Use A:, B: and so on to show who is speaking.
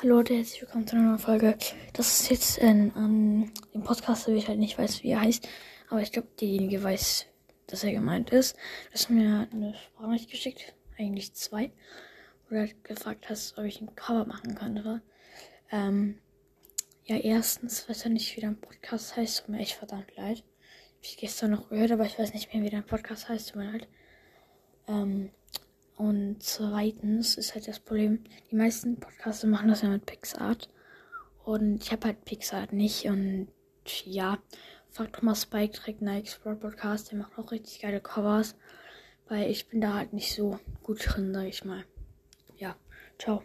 A: Hallo Leute, herzlich willkommen zu einer neuen Folge. Das ist jetzt ein, ähm, im Podcast, wo ich halt nicht weiß, wie er heißt. Aber ich glaube, derjenige weiß, dass er gemeint ist. Du hast mir eine Sprachnachricht geschickt, eigentlich zwei. Du halt gefragt hast, ob ich ein Cover machen könnte. Ähm, ja, erstens weiß er nicht, wie dein Podcast heißt. Tut mir echt verdammt leid. Hab ich gestern noch gehört, aber ich weiß nicht mehr, wie dein Podcast heißt. Tut mir leid. Ähm, und zweitens ist halt das Problem, die meisten Podcasts machen das ja mit Pixart. Und ich habe halt Pixart nicht. Und ja, frag doch mal Spike trägt Nike Sport Podcast. Der macht auch richtig geile Covers. Weil ich bin da halt nicht so gut drin, sag ich mal. Ja, ciao.